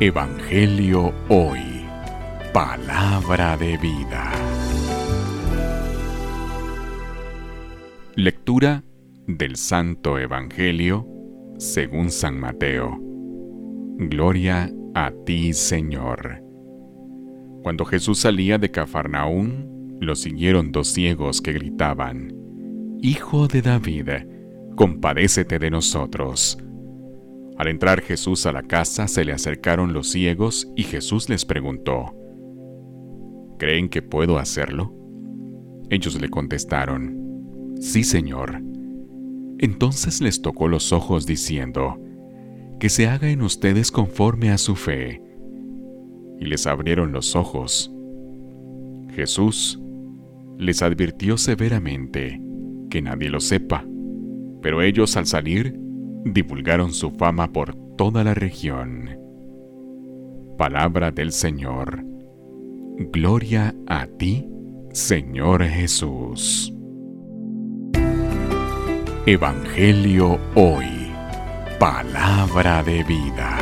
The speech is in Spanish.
Evangelio Hoy. Palabra de vida. Lectura del Santo Evangelio según San Mateo. Gloria a ti, Señor. Cuando Jesús salía de Cafarnaún, lo siguieron dos ciegos que gritaban, Hijo de David, compadécete de nosotros. Al entrar Jesús a la casa se le acercaron los ciegos y Jesús les preguntó, ¿Creen que puedo hacerlo? Ellos le contestaron, Sí, Señor. Entonces les tocó los ojos diciendo, Que se haga en ustedes conforme a su fe. Y les abrieron los ojos. Jesús les advirtió severamente que nadie lo sepa, pero ellos al salir divulgaron su fama por toda la región. Palabra del Señor. Gloria a ti, Señor Jesús. Evangelio hoy. Palabra de vida.